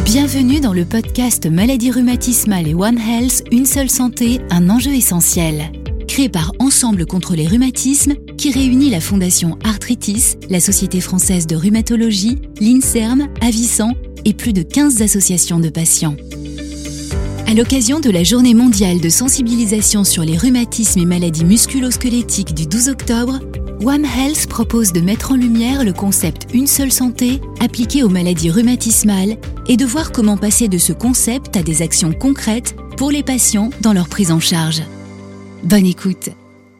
Bienvenue dans le podcast Maladie rhumatismale et One Health, une seule santé, un enjeu essentiel. Créé par Ensemble contre les rhumatismes, qui réunit la Fondation Arthritis, la Société française de rhumatologie, l'INSERM, Avicent et plus de 15 associations de patients. À l'occasion de la journée mondiale de sensibilisation sur les rhumatismes et maladies musculo-squelettiques du 12 octobre, One Health propose de mettre en lumière le concept Une seule santé appliqué aux maladies rhumatismales et de voir comment passer de ce concept à des actions concrètes pour les patients dans leur prise en charge. Bonne écoute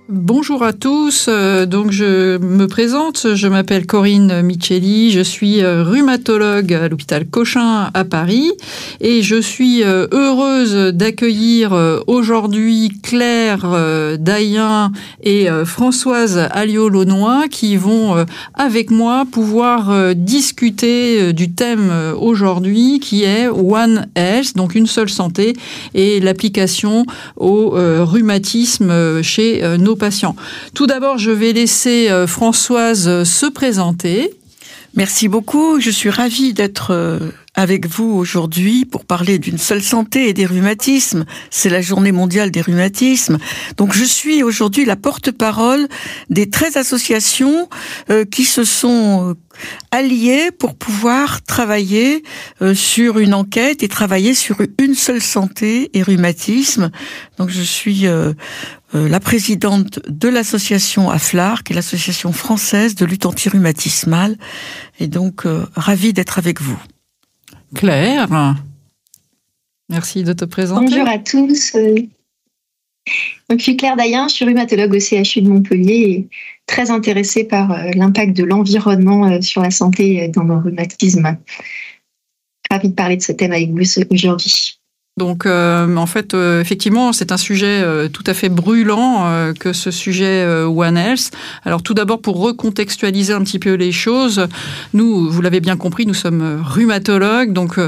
Bonjour à tous, euh, donc je me présente, je m'appelle Corinne Micheli, je suis euh, rhumatologue à l'hôpital Cochin à Paris et je suis euh, heureuse d'accueillir aujourd'hui Claire Dayen et Françoise Alliot-Launois qui vont avec moi pouvoir discuter du thème aujourd'hui qui est One Health, donc une seule santé et l'application au rhumatisme chez nos tout d'abord, je vais laisser euh, Françoise euh, se présenter. Merci beaucoup. Je suis ravie d'être euh, avec vous aujourd'hui pour parler d'une seule santé et des rhumatismes. C'est la journée mondiale des rhumatismes. Donc je suis aujourd'hui la porte-parole des 13 associations qui se sont alliées pour pouvoir travailler sur une enquête et travailler sur une seule santé et rhumatisme. Donc je suis euh, la présidente de l'association AFLAR, qui est l'association française de lutte anti-rhumatismale, et donc euh, ravie d'être avec vous. Claire, merci de te présenter. Bonjour à tous. Euh, je suis Claire Dayen, je suis rhumatologue au CHU de Montpellier et très intéressée par l'impact de l'environnement sur la santé dans le rhumatisme. Ravie de parler de ce thème avec vous aujourd'hui. Donc, euh, en fait, euh, effectivement, c'est un sujet euh, tout à fait brûlant que ce sujet One Health. Alors, tout d'abord, pour recontextualiser un petit peu les choses, nous, vous l'avez bien compris, nous sommes rhumatologues, donc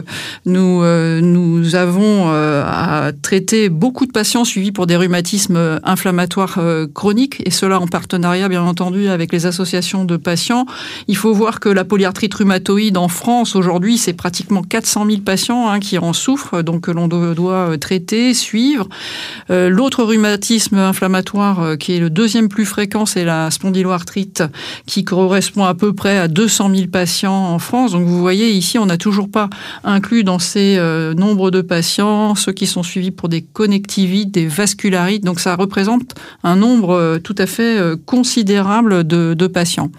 nous nous avons à traiter beaucoup de patients suivis pour des rhumatismes inflammatoires chroniques, et cela en partenariat, bien entendu, avec les associations de patients. Il faut voir que la polyarthrite rhumatoïde en France aujourd'hui, c'est pratiquement 400 000 patients hein, qui en souffrent, donc l'on doit euh, traiter, suivre. Euh, l'autre rhumatisme inflammatoire euh, qui est le deuxième plus fréquent, c'est la spondyloarthrite qui correspond à peu près à 200 000 patients en France. Donc vous voyez ici, on n'a toujours pas inclus dans ces nombres de patients ceux qui sont suivis pour des connectivites, des vascularites. Donc ça représente un nombre tout à fait considérable de, de patients.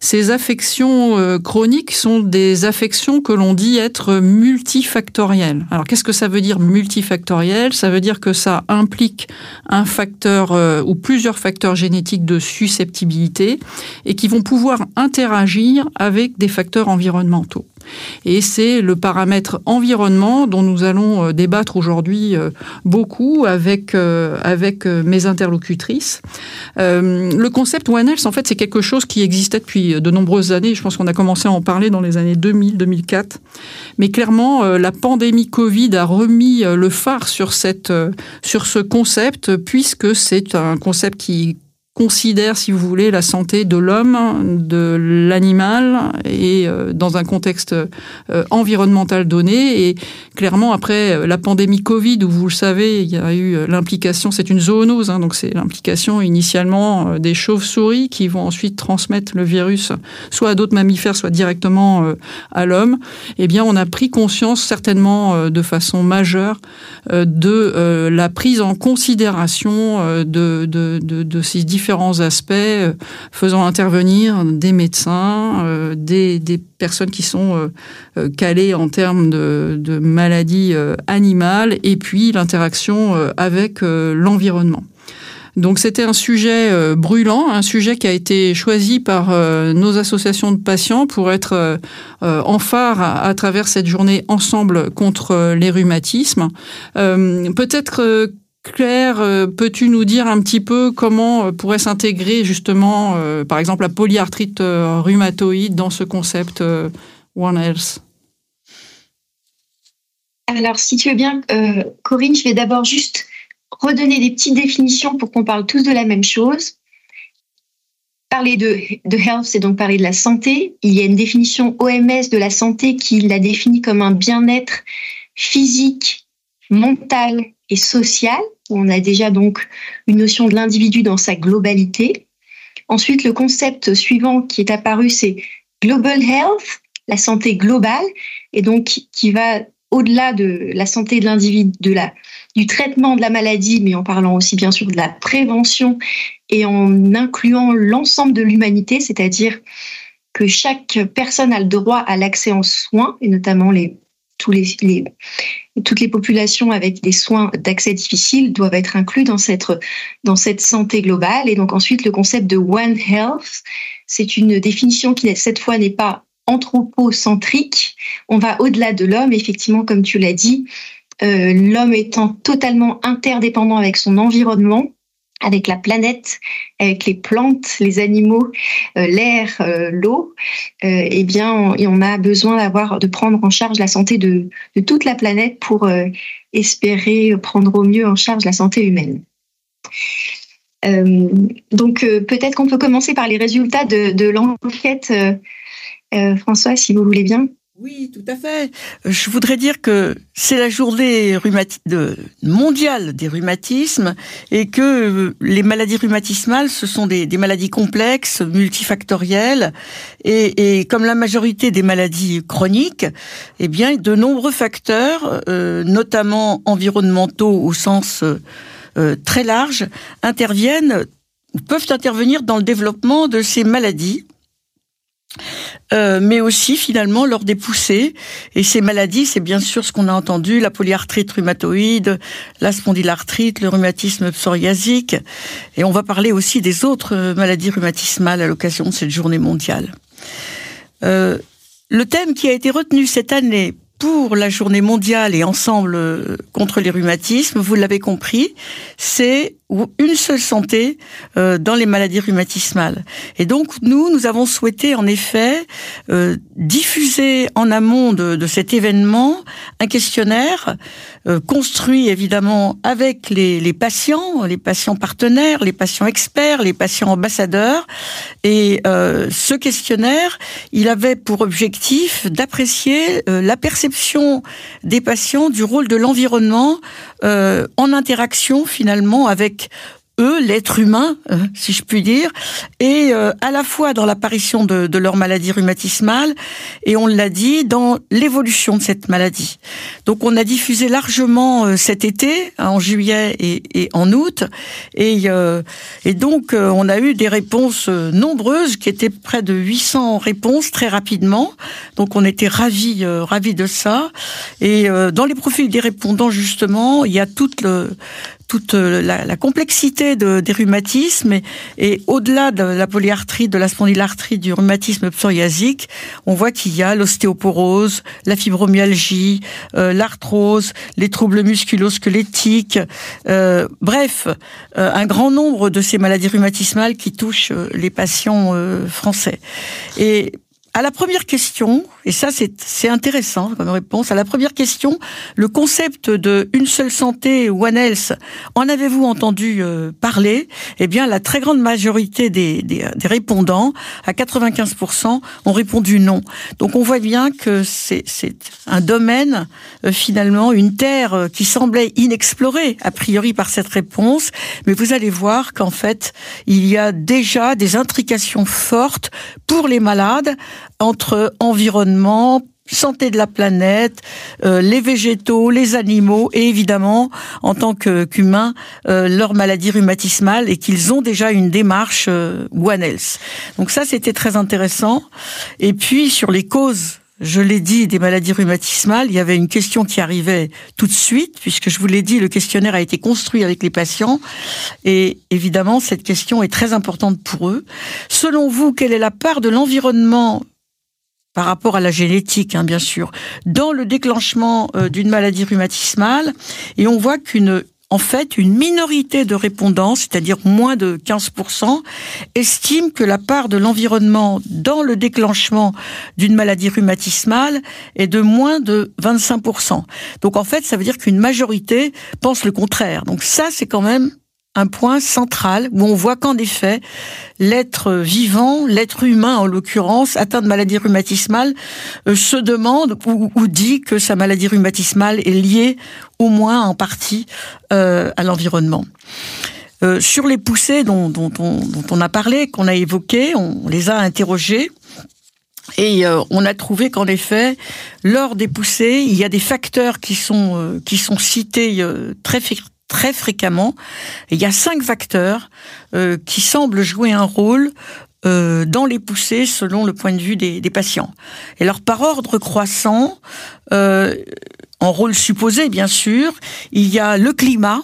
Ces affections euh, chroniques sont des affections que l'on dit être multifactorielles. Alors qu'est-ce que ça veut dire multifactoriel? Ça veut dire que ça implique un facteur euh, ou plusieurs facteurs génétiques de susceptibilité et qui vont pouvoir interagir avec des facteurs environnementaux. Et c'est le paramètre environnement dont nous allons euh, débattre aujourd'hui euh, beaucoup avec, euh, avec mes interlocutrices. Le concept One Health, en fait, c'est quelque chose qui existait depuis de nombreuses années. Je pense qu'on a commencé à en parler dans les années 2000-2004. Mais clairement, la pandémie Covid a remis le phare sur, cette, sur ce concept, puisque c'est un concept qui considère, si vous voulez, la santé de l'homme, de l'animal et euh, dans un contexte euh, environnemental donné. Et clairement, après euh, la pandémie Covid, où vous le savez, il y a eu l'implication, c'est une zoonose, hein, donc c'est l'implication initialement des chauves-souris qui vont ensuite transmettre le virus soit à d'autres mammifères, soit directement à l'homme. Eh bien, on a pris conscience certainement de façon majeure de la prise en considération de, de, de, de ces différents différents aspects, euh, faisant intervenir des médecins, euh, des, personnes qui sont euh, calées en termes de, maladies animales, et puis l'interaction avec l'environnement. Donc c'était un sujet brûlant, un sujet qui a été choisi par nos associations de patients pour être en phare à, travers cette journée ensemble contre les rhumatismes. Peut-être Claire, euh, peux-tu nous dire un petit peu comment euh, pourrait s'intégrer justement, euh, par exemple, la polyarthrite rhumatoïde dans ce concept One Health? Alors, si tu veux bien, Corinne, je vais d'abord juste redonner des petites définitions pour qu'on parle tous de la même chose. parler de, de health, c'est donc parler de la santé. Il y a une définition OMS de la santé qui la définit comme un bien-être physique, mental et social. On a déjà donc une notion de l'individu dans sa globalité. Ensuite, le concept suivant qui est apparu, c'est Global Health, la santé globale, et donc qui va au-delà de la santé de l'individu, de la, du traitement de la maladie, mais en parlant aussi bien sûr de la prévention et en incluant l'ensemble de l'humanité, c'est-à-dire que chaque personne a le droit à l'accès en soins, et notamment les, les, les, toutes les populations avec des soins d'accès difficiles doivent être inclus dans cette, dans cette santé globale. Et donc ensuite, le concept de One Health, c'est une définition qui, cette fois, n'est pas anthropocentrique. On va au-delà de l'homme, effectivement, comme tu l'as dit, euh, l'homme étant totalement interdépendant avec son environnement, avec la planète, avec les plantes, les animaux, euh, l'air, euh, l'eau, eh bien, on, a besoin d'avoir, de prendre en charge la santé de, toute la planète pour espérer prendre au mieux en charge la santé humaine. donc, peut-être qu'on peut commencer par les résultats de, l'enquête euh, François, si vous voulez bien. Oui, tout à fait. Je voudrais dire que c'est la journée mondiale des rhumatismes et que les maladies rhumatismales, ce sont des, maladies complexes, multifactorielles et, comme la majorité des maladies chroniques, eh bien, de nombreux facteurs, euh, notamment environnementaux au sens euh, très large, interviennent peuvent intervenir dans le développement de ces maladies euh, mais aussi finalement lors des poussées. Et ces maladies, c'est bien sûr ce qu'on a entendu, la polyarthrite rhumatoïde, la spondylarthrite, le rhumatisme psoriasique. Et on va parler aussi des autres maladies rhumatismales à l'occasion de cette journée mondiale. Euh, le thème qui a été retenu cette année pour la journée mondiale et ensemble euh, contre les rhumatismes, vous l'avez compris, c'est une seule santé euh, dans les maladies rhumatismales. Et donc nous, nous avons souhaité en effet euh, diffuser en amont de, de, cet événement un questionnaire euh, construit évidemment avec les, les, patients, les patients partenaires, les patients experts, les patients ambassadeurs. Et euh, ce questionnaire, il avait pour objectif d'apprécier la perception des patients du rôle de l'environnement en interaction finalement avec eux, l'être humain, euh, si je puis dire, et euh, à la fois dans l'apparition de, leur maladie rhumatismale, et on l'a dit, dans l'évolution de cette maladie. Donc on a diffusé largement euh, cet été, hein, en juillet et, en août, et, et donc on a eu des réponses nombreuses, qui étaient près de 800 réponses très rapidement, donc on était ravis, ravis de ça. Et dans les profils des répondants, justement, il y a toute le toute euh, la, la complexité de, des rhumatismes et, au-delà de la polyarthrite, de la spondylarthrite, du rhumatisme psoriasique, on voit qu'il y a l'ostéoporose, la fibromyalgie, euh, l'arthrose, les troubles musculo-squelettiques, euh, bref, euh, un grand nombre de ces maladies rhumatismales qui touchent les patients français. À la première question, et ça c'est intéressant comme réponse, à la première question, le concept de une seule santé, One Health, en avez-vous entendu euh, parler? Eh bien, la très grande majorité des, des, des répondants, à 95%, ont répondu non. Donc on voit bien que c'est un domaine, euh, finalement, une terre euh, qui semblait inexplorée, a priori par cette réponse, mais vous allez voir qu'en fait, il y a déjà des intrications fortes pour les malades entre environnement, santé de la planète, euh, les végétaux, les animaux et évidemment en tant qu'humains euh, leur maladie rhumatismale et qu'ils ont déjà une démarche euh, One Health. Donc ça c'était très intéressant. Et puis sur les causes je l'ai dit, des maladies rhumatismales, il y avait une question qui arrivait tout de suite, puisque je vous l'ai dit, le questionnaire a été construit avec les patients, et évidemment, cette question est très importante pour eux. Selon vous, quelle est la part de l'environnement par rapport à la génétique, hein, bien sûr, dans le déclenchement euh, d'une maladie rhumatismale. Et on voit qu'une en fait, une minorité de répondants, c'est-à-dire moins de 15%, estime que la part de l'environnement dans le déclenchement d'une maladie rhumatismale est de moins de 25%. Donc en fait, ça veut dire qu'une majorité pense le contraire. Donc ça, c'est quand même un point central où on voit qu'en effet, l'être vivant, l'être humain en l'occurrence, atteint de maladie rhumatismale, euh, se demande ou, dit que sa maladie rhumatismale est liée au moins en partie euh, à l'environnement. Euh, sur les poussées dont, on a parlé, qu'on a évoquées, on les a interrogées. Et euh, on a trouvé qu'en effet, lors des poussées, il y a des facteurs qui sont euh, qui sont cités très très fréquemment. il y a cinq facteurs qui semblent jouer un rôle dans les poussées selon le point de vue des, patients. Et alors par ordre croissant, en rôle supposé bien sûr, il y a le climat,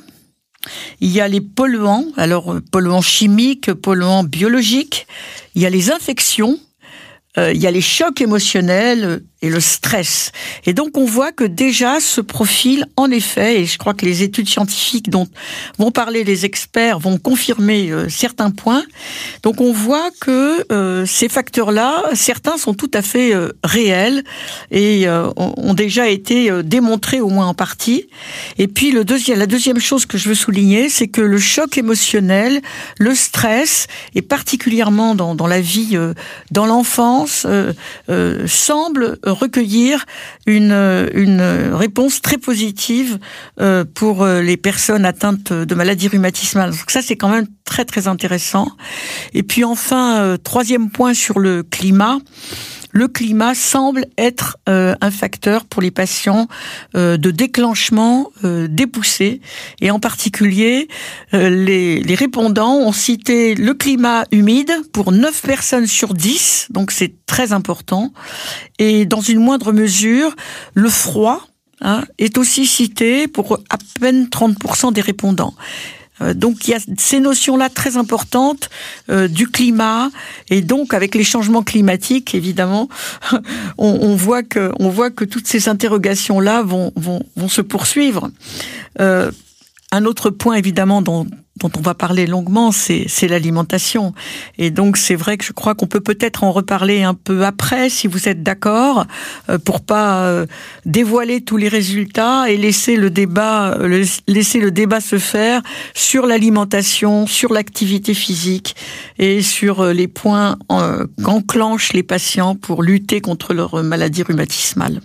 il y a les polluants, alors polluants chimiques, polluants biologiques, il y a les infections, euh, il y a les chocs émotionnels, et le stress. Et donc on voit que déjà ce profil, en effet, et je crois que les études scientifiques dont vont parler les experts vont confirmer euh, certains points. Donc on voit que euh, ces facteurs-là, certains sont tout à fait euh, réels et ont déjà été démontrés au moins en partie. Et puis le deuxième, la deuxième chose que je veux souligner, c'est que le choc émotionnel, le stress, et particulièrement dans, dans la vie, dans l'enfance, semble recueillir une, une réponse très positive euh, pour euh, les personnes atteintes de maladies rhumatismales. Donc ça, c'est quand même très très intéressant. Et puis enfin, euh, troisième point sur le climat le climat semble être euh, un facteur pour les patients euh, de déclenchement euh, des poussées. Et en particulier, les, répondants ont cité le climat humide pour 9 personnes sur 10, donc c'est très important. Et dans une moindre mesure, le froid hein, est aussi cité pour à peine 30% des répondants. Euh, donc il y a ces notions-là très importantes euh, du climat et donc avec les changements climatiques, évidemment, on, voit que on voit que toutes ces interrogations-là vont, vont, vont se poursuivre. Euh, un autre point évidemment dont, dont on va parler longuement, c'est l'alimentation. Et donc c'est vrai que je crois qu'on peut peut-être en reparler un peu après, si vous êtes d'accord, euh, pour pas euh, dévoiler tous les résultats et laisser le débat, euh, laisser le débat se faire sur l'alimentation, sur l'activité physique et sur les points qu'enclenchent les patients pour lutter contre leur maladie rhumatismale.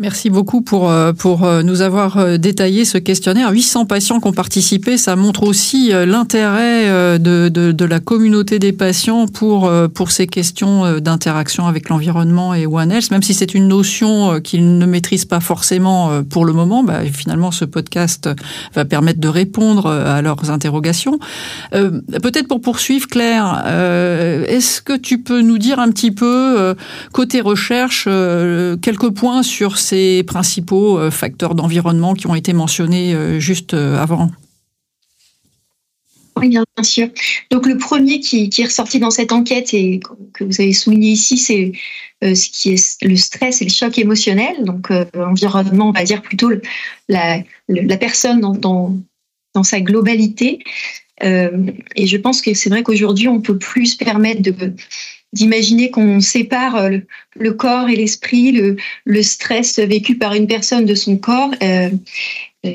Merci beaucoup pour, euh, pour euh, nous avoir euh, détaillé ce questionnaire. 800 patients qui ont participé, ça montre aussi l'intérêt de, de, de, la communauté des patients pour, pour ces questions d'interaction avec l'environnement et One Health, même si c'est une notion qu'ils ne maîtrisent pas forcément pour le moment. Bah, finalement, ce podcast va permettre de répondre à leurs interrogations. Peut-être pour poursuivre, Claire, est-ce que tu peux nous dire un petit peu, côté recherche, quelques points sur ces principaux euh, facteurs d'environnement qui ont été mentionnés euh, juste euh, avant oui, bien sûr. Donc le premier qui, est ressorti dans cette enquête et que vous avez souligné ici, c'est ce qui est le stress et le choc émotionnel. Donc l'environnement, on va dire plutôt la, personne dans, sa globalité. et je pense que c'est vrai qu'aujourd'hui, on peut plus se permettre de d'imaginer qu'on sépare euh, le, corps et l'esprit, le, stress vécu par une personne de son corps. Euh, euh,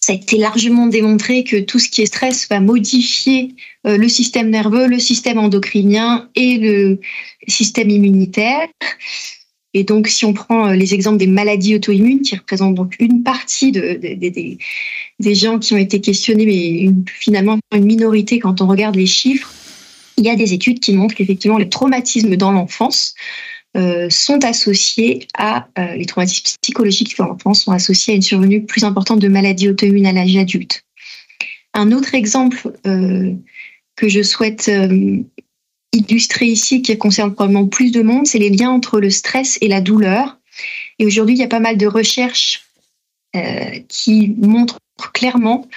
ça a été largement démontré que tout ce qui est stress va modifier le système nerveux, le système endocrinien et le système immunitaire. Et donc, si on prend les exemples des maladies auto-immunes, qui représentent donc une partie de, des, gens qui ont été questionnés, mais finalement une minorité quand on regarde les chiffres, il y a des études qui montrent qu'effectivement les traumatismes dans l'enfance euh, sont associés à euh, les traumatismes psychologiques dans l'enfance sont associés à une survenue plus importante de maladies auto-immunes à l'âge adulte. Un autre exemple euh, que je souhaite illustrer ici, qui concerne probablement plus de monde, c'est les liens entre le stress et la douleur. Et aujourd'hui, il y a pas mal de recherches qui montrent clairement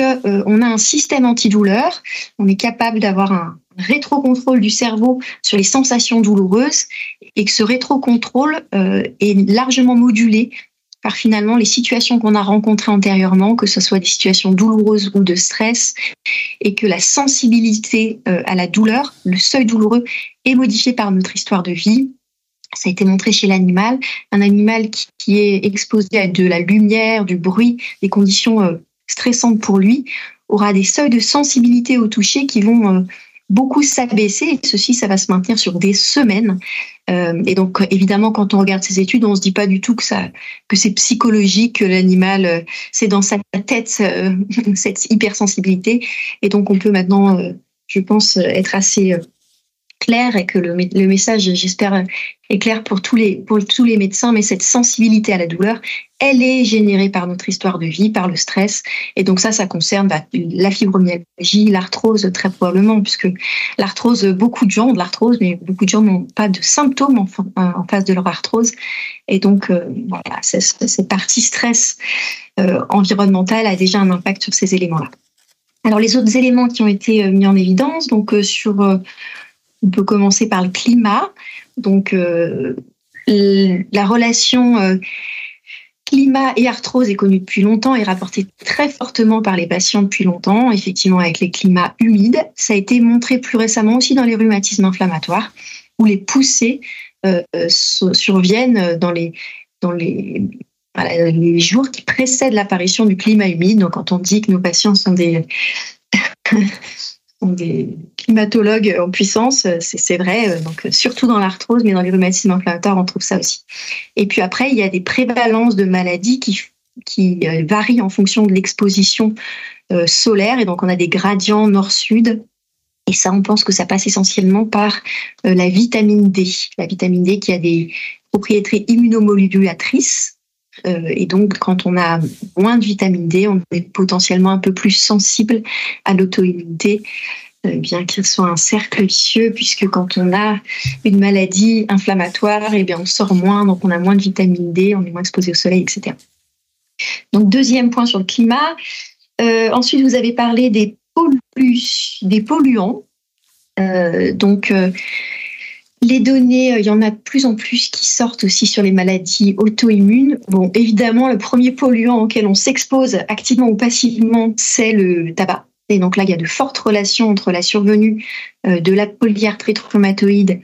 euh, a un système antidouleur, on est capable d'avoir un rétrocontrôle du cerveau sur les sensations douloureuses et que ce rétrocontrôle euh, est largement modulé par finalement les situations qu'on a rencontrées antérieurement, que ce soit des situations douloureuses ou de stress, et que la sensibilité euh, à la douleur, le seuil douloureux, est modifié par notre histoire de vie. Ça a été montré chez l'animal, un animal qui, est exposé à de la lumière, du bruit, des conditions stressante pour lui aura des seuils de sensibilité au toucher qui vont beaucoup s'abaisser et ceci, ça va se maintenir sur des semaines. Euh, et donc, évidemment, quand on regarde ces études, on se dit pas du tout que ça, que c'est psychologique, que l'animal, euh, c'est dans sa tête euh, cette hypersensibilité. Et donc, on peut maintenant, je pense, être assez clair et que le, le message, j'espère, est clair pour tous les pour tous les médecins. Mais cette sensibilité à la douleur, elle est générée par notre histoire de vie, par le stress. Et donc ça, ça concerne bah, la fibromyalgie, l'arthrose très probablement, puisque l'arthrose, beaucoup de gens ont de l'arthrose, mais beaucoup de gens n'ont pas de symptômes en, en, face de leur arthrose. Et donc euh, voilà, cette partie stress euh, environnemental a déjà un impact sur ces éléments-là. Alors les autres éléments qui ont été euh, mis en évidence, donc sur on peut commencer par le climat. Donc, euh, la relation euh, climat et arthrose est connue depuis longtemps et rapportée très fortement par les patients depuis longtemps, effectivement avec les climats humides. Ça a été montré plus récemment aussi dans les rhumatismes inflammatoires, où les poussées euh, surviennent dans les, les, jours qui précèdent l'apparition du climat humide. Donc, quand on dit que nos patients sont des des climatologues en puissance, c'est vrai, euh, donc surtout dans l'arthrose, mais dans les rhumatismes inflammatoires, on trouve ça aussi. Et puis après, il y a des prévalences de maladies qui, qui euh, varient en fonction de l'exposition euh, solaire, et donc on a des gradients nord-sud. Et ça, on pense que ça passe essentiellement par la vitamine D. La vitamine D qui a des propriétés immunomodulatrices, et donc, quand on a moins de vitamine D, on est potentiellement un peu plus sensible à l'auto-immunité euh, bien qu'il soit un cercle vicieux, puisque quand on a une maladie inflammatoire, eh bien on sort moins, donc on a moins de vitamine D, on est moins exposé au soleil, etc. Donc deuxième point sur le climat. Euh, ensuite, vous avez parlé des, des polluants. Euh, donc les données, il y en a de plus en plus qui sortent aussi sur les maladies auto-immunes. Bon, évidemment, le premier polluant auquel on s'expose activement ou passivement, c'est le tabac. Et donc là, il y a de fortes relations entre la survenue euh, de la polyarthrite rhumatoïde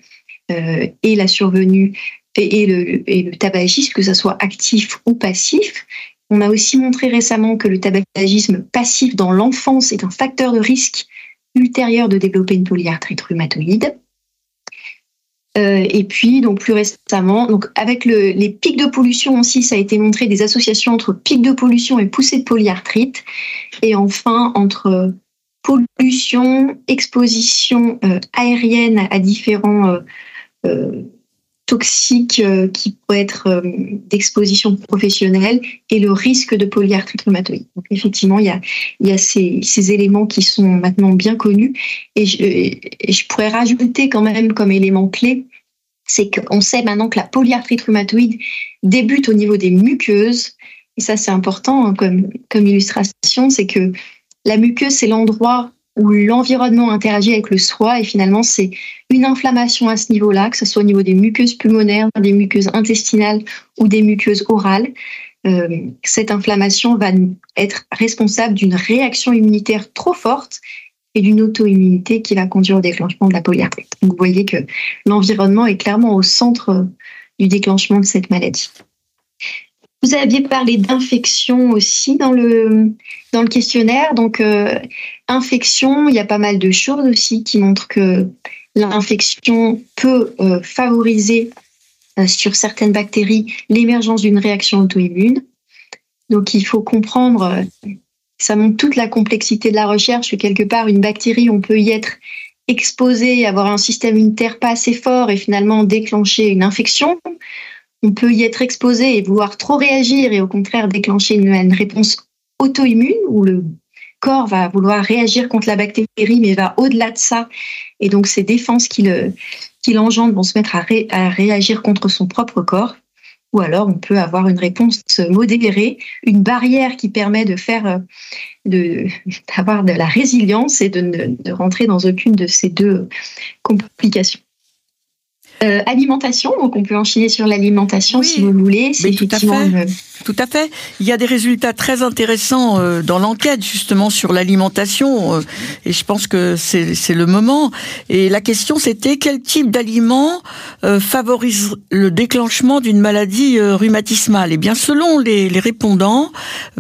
euh, et la survenue et, le, tabagisme, que ce soit actif ou passif. On a aussi montré récemment que le tabagisme passif dans l'enfance est un facteur de risque ultérieur de développer une polyarthrite rhumatoïde. Euh, et puis, donc plus récemment, donc avec les pics de pollution aussi, ça a été montré des associations entre pics de pollution et poussée de polyarthrite. Et enfin, entre pollution, exposition euh, aérienne à différents euh, toxiques qui pourraient être d'exposition professionnelle et le risque de polyarthrite rhumatoïde. Donc effectivement, il y a, ces, éléments qui sont maintenant bien connus. Et je, pourrais rajouter quand même comme élément clé c'est qu'on sait maintenant que la polyarthrite rhumatoïde débute au niveau des muqueuses. Et ça, c'est important hein, comme illustration, c'est que la muqueuse, c'est l'endroit où l'environnement interagit avec le soi. Et finalement, c'est une inflammation à ce niveau-là, que ce soit au niveau des muqueuses pulmonaires, des muqueuses intestinales ou des muqueuses orales. Euh, cette inflammation va être responsable d'une réaction immunitaire trop forte et d'une auto-immunité qui va conduire au déclenchement de la polyarthrite. Vous voyez que l'environnement est clairement au centre du déclenchement de cette maladie. Vous aviez parlé d'infection aussi dans le, dans le questionnaire. Donc, euh, infection, il y a pas mal de choses aussi qui montrent que l'infection peut euh, favoriser euh, sur certaines bactéries l'émergence d'une réaction auto-immune. Donc, il faut comprendre ça montre toute la complexité de la recherche, que quelque part, une bactérie, on peut y être exposé, avoir un système immunitaire pas assez fort et finalement déclencher une infection. On peut y être exposé et vouloir trop réagir et au contraire déclencher une, réponse auto-immune où le corps va vouloir réagir contre la bactérie mais va au-delà de ça. Et donc ces défenses qu'il engendre vont se mettre à réagir contre son propre corps ou alors on peut avoir une réponse modérée, une barrière qui permet de faire, euh, de, d'avoir de la résilience et de ne rentrer dans aucune de ces deux complications. Euh, alimentation, donc on peut enchaîner sur l'alimentation si vous voulez. C'est effectivement Tout à fait. Il y a des résultats très intéressants euh, dans l'enquête justement sur l'alimentation euh, et je pense que c'est le moment. Et la question c'était quel type d'aliment euh, favorise le déclenchement d'une maladie rhumatismale? Et eh bien selon les, les répondants,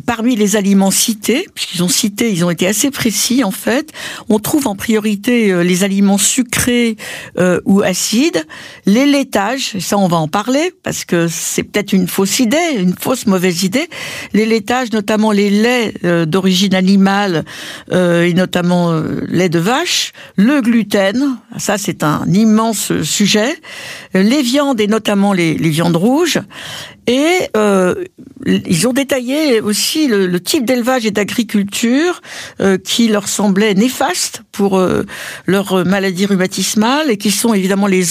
parmi les aliments cités, puisqu'ils ont cité, ils ont été assez précis en fait, on trouve en priorité les aliments sucrés ou acides, les laitages, et ça on va en parler parce que c'est peut-être une fausse idée, une fausse mauvaise idée. Les laitages, notamment les laits euh, d'origine animale euh, et notamment euh, lait de vache, le gluten, ça c'est un immense sujet, les viandes et notamment les, les viandes rouges, et euh, ils ont détaillé aussi le, type d'élevage et d'agriculture euh, qui leur semblait néfaste pour euh, leur maladie rhumatismale et qui sont évidemment les,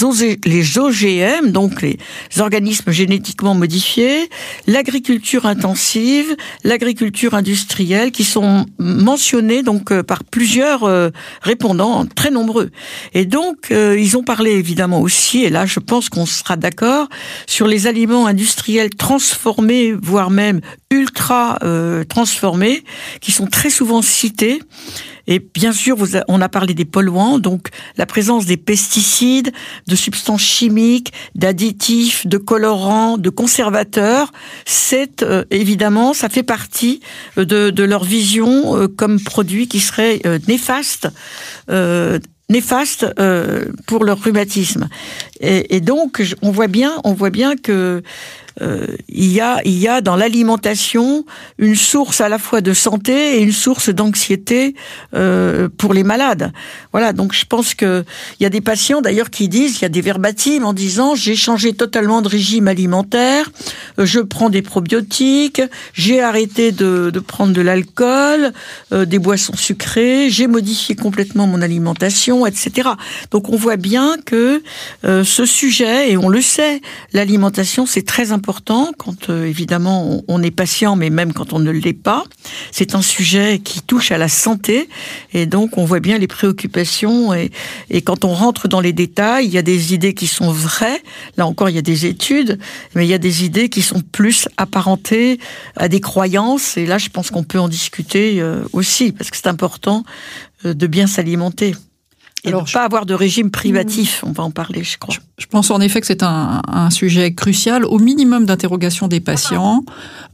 les OGM, donc les organismes génétiquement modifiés, l'agriculture intensive, l'agriculture industrielle, qui sont mentionnés donc par plusieurs répondants très nombreux. Et donc ils ont parlé évidemment aussi, et là je pense qu'on sera d'accord, sur les aliments industriels transformés, voire même ultra euh, transformés, qui sont très souvent cités. Et bien sûr, on a parlé des polluants, donc la présence des pesticides, de substances chimiques, d'additifs, de colorants, de conservateurs, c'est euh, évidemment, ça fait partie euh, de, de leur vision comme produit qui serait néfaste néfaste pour leur rhumatisme. Et, et, donc, on voit bien, on voit bien que euh, il, y a, il y a dans l'alimentation une source à la fois de santé et une source d'anxiété euh, pour les malades. Voilà, donc je pense que il y a des patients d'ailleurs qui disent, il y a des verbatims en disant j'ai changé totalement de régime alimentaire, euh, je prends des probiotiques, j'ai arrêté de, de, prendre de l'alcool, euh, des boissons sucrées, j'ai modifié complètement mon alimentation, etc. Donc on voit bien que euh, ce sujet, et on le sait, l'alimentation c'est très important important quand euh, évidemment on, est patient, mais même quand on ne l'est pas. C'est un sujet qui touche à la santé et donc on voit bien les préoccupations et, quand on rentre dans les détails, il y a des idées qui sont vraies. Là encore, il y a des études, mais il y a des idées qui sont plus apparentées à des croyances et là, je pense qu'on peut en discuter euh, aussi parce que c'est important euh, de bien s'alimenter. Et Alors, ne pas avoir de régime privatif, on va en parler, je crois. Je, pense en effet que c'est un, un, sujet crucial, au minimum d'interrogation des patients,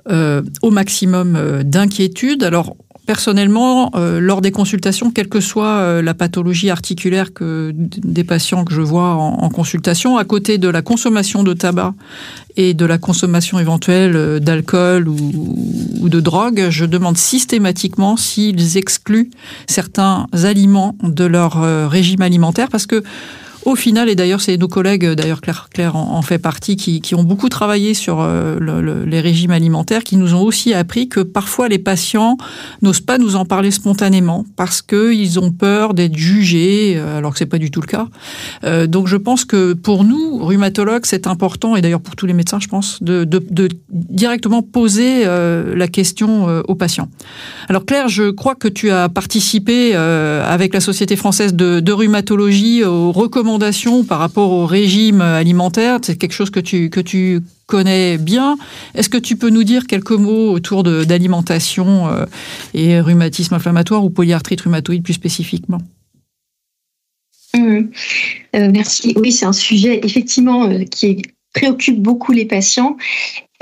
euh, au maximum euh, d'inquiétude. Alors, Personnellement, euh, lors des consultations, quelle que soit euh, la pathologie articulaire que des patients que je vois en, consultation, à côté de la consommation de tabac et de la consommation éventuelle euh, d'alcool ou, ou, de drogue, je demande systématiquement s'ils excluent certains aliments de leur régime alimentaire parce que au final, et d'ailleurs c'est nos collègues, d'ailleurs Claire, Claire en, fait partie, qui, ont beaucoup travaillé sur euh, le, le, les régimes alimentaires, qui nous ont aussi appris que parfois les patients n'osent pas nous en parler spontanément parce qu'ils ont peur d'être jugés, euh, alors que c'est pas du tout le cas. Euh, donc je pense que pour nous, rhumatologues, c'est important, et d'ailleurs pour tous les médecins, je pense, de, directement poser la question aux patients. Alors Claire, je crois que tu as participé avec la Société française de, de rhumatologie aux recommandations par rapport au régime alimentaire C'est quelque chose que tu, que tu connais bien. Est-ce que tu peux nous dire quelques mots autour d'alimentation euh, et rhumatisme inflammatoire ou polyarthrite rhumatoïde plus spécifiquement? Mmh. euh, Merci. Oui, c'est un sujet effectivement euh, qui préoccupe beaucoup les patients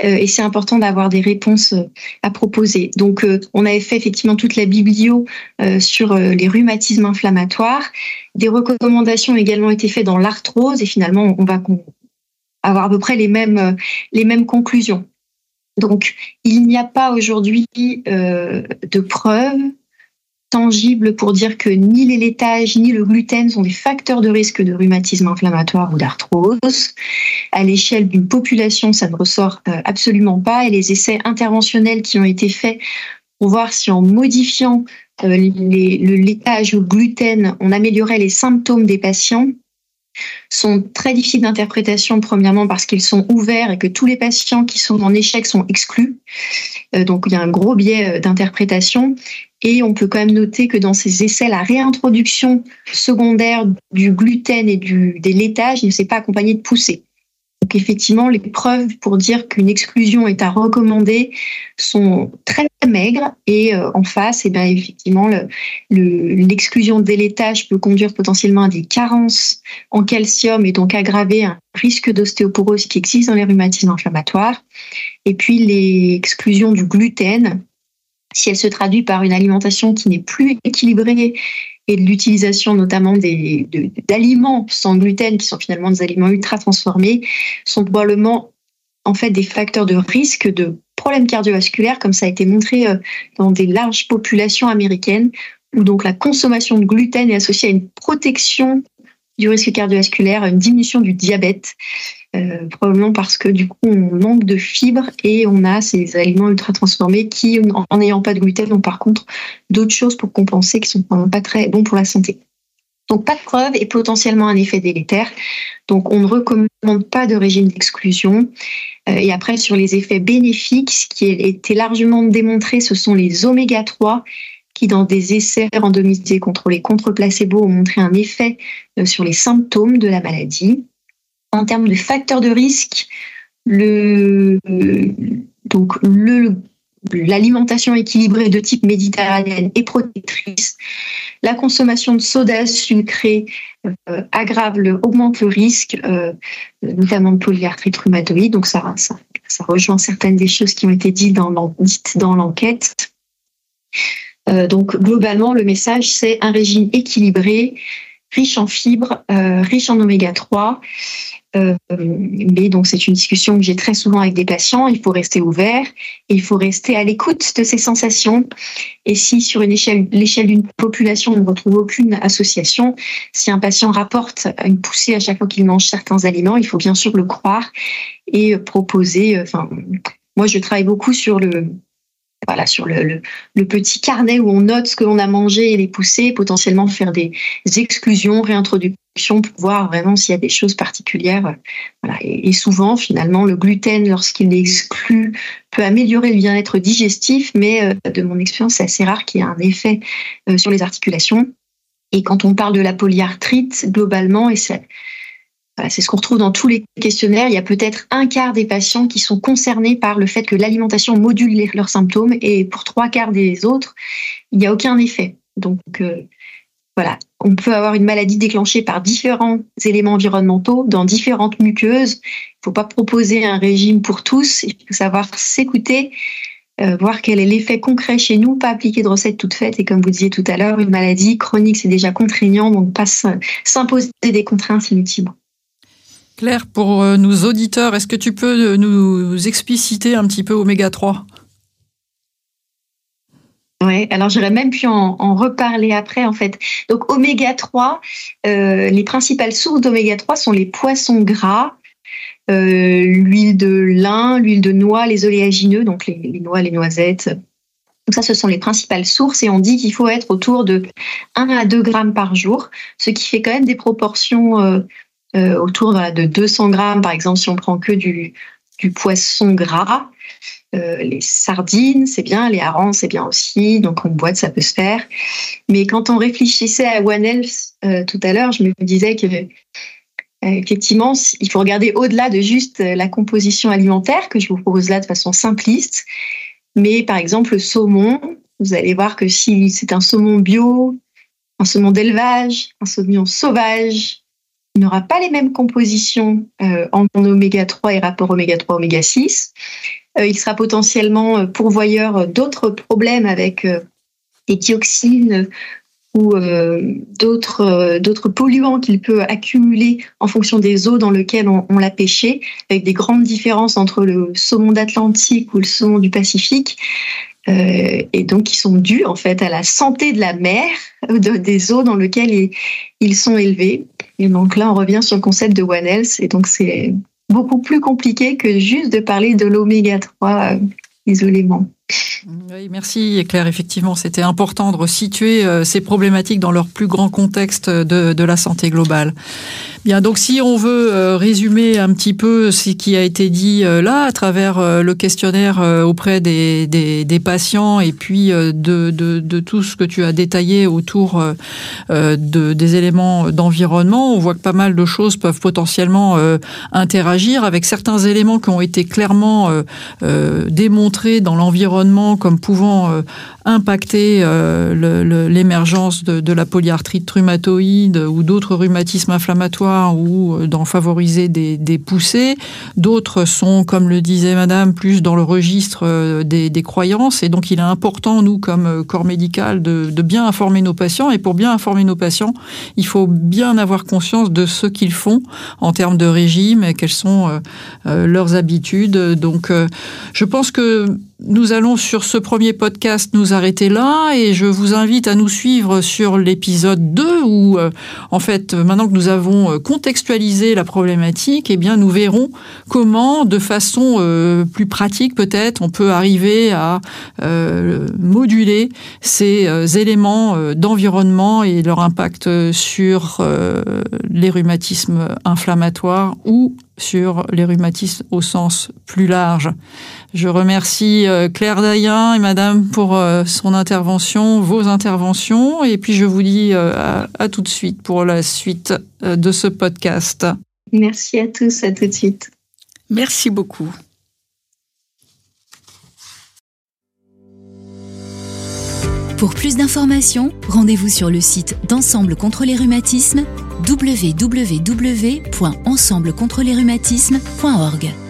et c'est important d'avoir des réponses euh, à proposer. Donc, euh, on avait fait effectivement toute la biblio sur les rhumatismes inflammatoires. Des recommandations ont également été faites dans l'arthrose et finalement, on va avoir à peu près les mêmes, les mêmes conclusions. Donc, il n'y a pas aujourd'hui de preuves tangible pour dire que ni les laitages ni le gluten sont des facteurs de risque de rhumatisme inflammatoire ou d'arthrose. À l'échelle d'une population, ça ne ressort euh, absolument pas. Et les essais interventionnels qui ont été faits pour voir si en modifiant euh, les, le laitage ou le gluten, on améliorait les symptômes des patients sont très difficiles d'interprétation, premièrement parce qu'ils sont ouverts et que tous les patients qui sont en échec sont exclus. Euh, donc il y a un gros biais d'interprétation. Et on peut quand même noter que dans ces essais, la réintroduction secondaire du gluten et du, des laitages ne s'est pas accompagnée de poussée. Donc effectivement, les preuves pour dire qu'une exclusion est à recommander sont très maigres et euh, en face, et eh bien effectivement, l'exclusion le, le, peut conduire potentiellement à des carences en calcium et donc aggraver un risque d'ostéoporose qui existe dans les rhumatismes inflammatoires. Et puis l'exclusion du gluten, si elle se traduit par une alimentation qui n'est plus équilibrée et l'utilisation notamment d'aliments sans gluten, qui sont finalement des aliments ultra transformés, sont probablement en fait des facteurs de risque de problèmes cardiovasculaires, comme ça a été montré euh, dans des larges populations américaines, où donc la consommation de gluten est associée à une protection du risque cardiovasculaire, une diminution du diabète, euh, probablement parce que du coup on manque de fibres et on a ces aliments ultra transformés qui, en n'ayant pas de gluten, ont par contre d'autres choses pour compenser qui sont pas très bons pour la santé. Donc pas de preuve et potentiellement un effet délétère. Donc on ne recommande pas de régime d'exclusion. Euh, et après sur les effets bénéfiques, ce qui a été largement démontré, ce sont les oméga 3 qui, dans des essais randomisés contrôlés contre placebo, ont montré un effet euh, sur les symptômes de la maladie. En termes de facteurs de risque, donc l'alimentation équilibrée de type méditerranéenne est protectrice. La consommation de soda sucré euh, aggrave, augmente le risque, euh, notamment de polyarthrite rhumatoïde. Donc ça, ça, ça, rejoint certaines des choses qui ont été dites dans l'enquête. Euh, donc globalement, le message, c'est un régime équilibré, riche en fibres, euh, riche en oméga 3. Euh, mais donc c'est une discussion que j'ai très souvent avec des patients. Il faut rester ouvert et il faut rester à l'écoute de ces sensations. Et si sur une échelle, l'échelle d'une population, on ne retrouve aucune association, si un patient rapporte une poussée à chaque fois qu'il mange certains aliments, il faut bien sûr le croire et proposer. Enfin, moi je travaille beaucoup sur le voilà, sur le, petit carnet où on note ce que l'on a mangé et les poussées, potentiellement faire des exclusions, réintroduction pour voir vraiment s'il y a des choses particulières. Voilà. Et, souvent, finalement, le gluten, lorsqu'il est exclu, peut améliorer le bien-être digestif, mais euh, de mon expérience, c'est assez rare qu'il y ait un effet euh, sur les articulations. Et quand on parle de la polyarthrite, globalement, et c'est c'est ce qu'on retrouve dans tous les questionnaires. Il y a peut-être un quart des patients qui sont concernés par le fait que l'alimentation module leurs symptômes et pour trois quarts des autres, il n'y a aucun effet. Donc euh, voilà, on peut avoir une maladie déclenchée par différents éléments environnementaux dans différentes muqueuses. Il ne faut pas proposer un régime pour tous. Il faut savoir s'écouter, euh, voir quel est l'effet concret chez nous, pas appliquer de recettes toutes faites. Et comme vous disiez tout à l'heure, une maladie chronique, c'est déjà contraignant, donc pas s'imposer des contraintes inutilement. Claire, pour euh, nos auditeurs, est-ce que tu peux euh, nous expliciter un petit peu oméga 3 oui, alors j'aurais même pu en, reparler après en fait. Donc oméga 3, euh, les principales sources d'oméga 3 sont les poissons gras, l'huile de lin, l'huile de noix, les oléagineux, donc les, noix, les noisettes. Donc ça, ce sont les principales sources et on dit qu'il faut être autour de 1 à 2 grammes par jour, ce qui fait quand même des proportions autour de 200 grammes, par exemple, si on prend que du, du poisson gras. Euh, les sardines, c'est bien, les harengs, c'est bien aussi, donc en boîte, ça peut se faire. Mais quand on réfléchissait à One Health euh, tout à l'heure, je me disais que effectivement, il faut regarder au-delà de juste la composition alimentaire que je vous propose là de façon simpliste. Mais par exemple, le saumon, vous allez voir que si c'est un saumon bio, un saumon d'élevage, un saumon sauvage, n'aura pas les mêmes compositions euh, en oméga 3 et rapport oméga 3 oméga 6. Euh, il sera potentiellement euh, pourvoyeur d'autres problèmes avec des dioxines ou d'autres d'autres polluants qu'il peut accumuler en fonction des eaux dans lesquelles on, l'a pêché, avec des grandes différences entre le saumon d'Atlantique ou le saumon du Pacifique. et donc qui sont dus en fait à la santé de la mer, des eaux dans lesquelles ils sont élevés. Et donc là, on revient sur le concept de One Health. Et donc, c'est beaucoup plus compliqué que juste de parler de l'oméga 3 euh, isolément. Oui, merci Claire. Effectivement, c'était important de resituer euh, ces problématiques dans leur plus grand contexte de, la santé globale. Bien, donc si on veut euh, résumer un petit peu ce qui a été dit euh, là à travers le questionnaire auprès des, patients et puis de, tout ce que tu as détaillé autour de, des éléments d'environnement, on voit que pas mal de choses peuvent potentiellement interagir avec certains éléments qui ont été clairement démontrés dans l'environnement comme pouvant euh, impacter euh, l'émergence de, la polyarthrite rhumatoïde ou d'autres rhumatismes inflammatoires ou euh, d'en favoriser des, poussées. D'autres sont, comme le disait Madame, plus dans le registre des, croyances. Et donc, il est important, nous, comme corps médical, de, bien informer nos patients. Et pour bien informer nos patients, il faut bien avoir conscience de ce qu'ils font en termes de régime et quelles sont leurs habitudes. Donc, je pense que nous allons sur ce premier podcast nous arrêter là et je vous invite à nous suivre sur l'épisode 2 où euh, en fait maintenant que nous avons euh, contextualisé la problématique eh bien nous verrons comment de façon euh, plus pratique peut-être on peut arriver à moduler ces éléments d'environnement et leur impact sur les rhumatismes inflammatoires ou sur les rhumatismes au sens plus large. Je remercie euh, Claire Dayen et Madame pour euh, son intervention, vos interventions, et puis je vous dis euh, à, tout de suite pour la suite de ce podcast. Merci à tous, à tout de suite. Merci beaucoup. Pour plus d'informations, rendez-vous sur le site d'Ensemble contre les rhumatismes www.ensemblecontrelerhumatismes.org.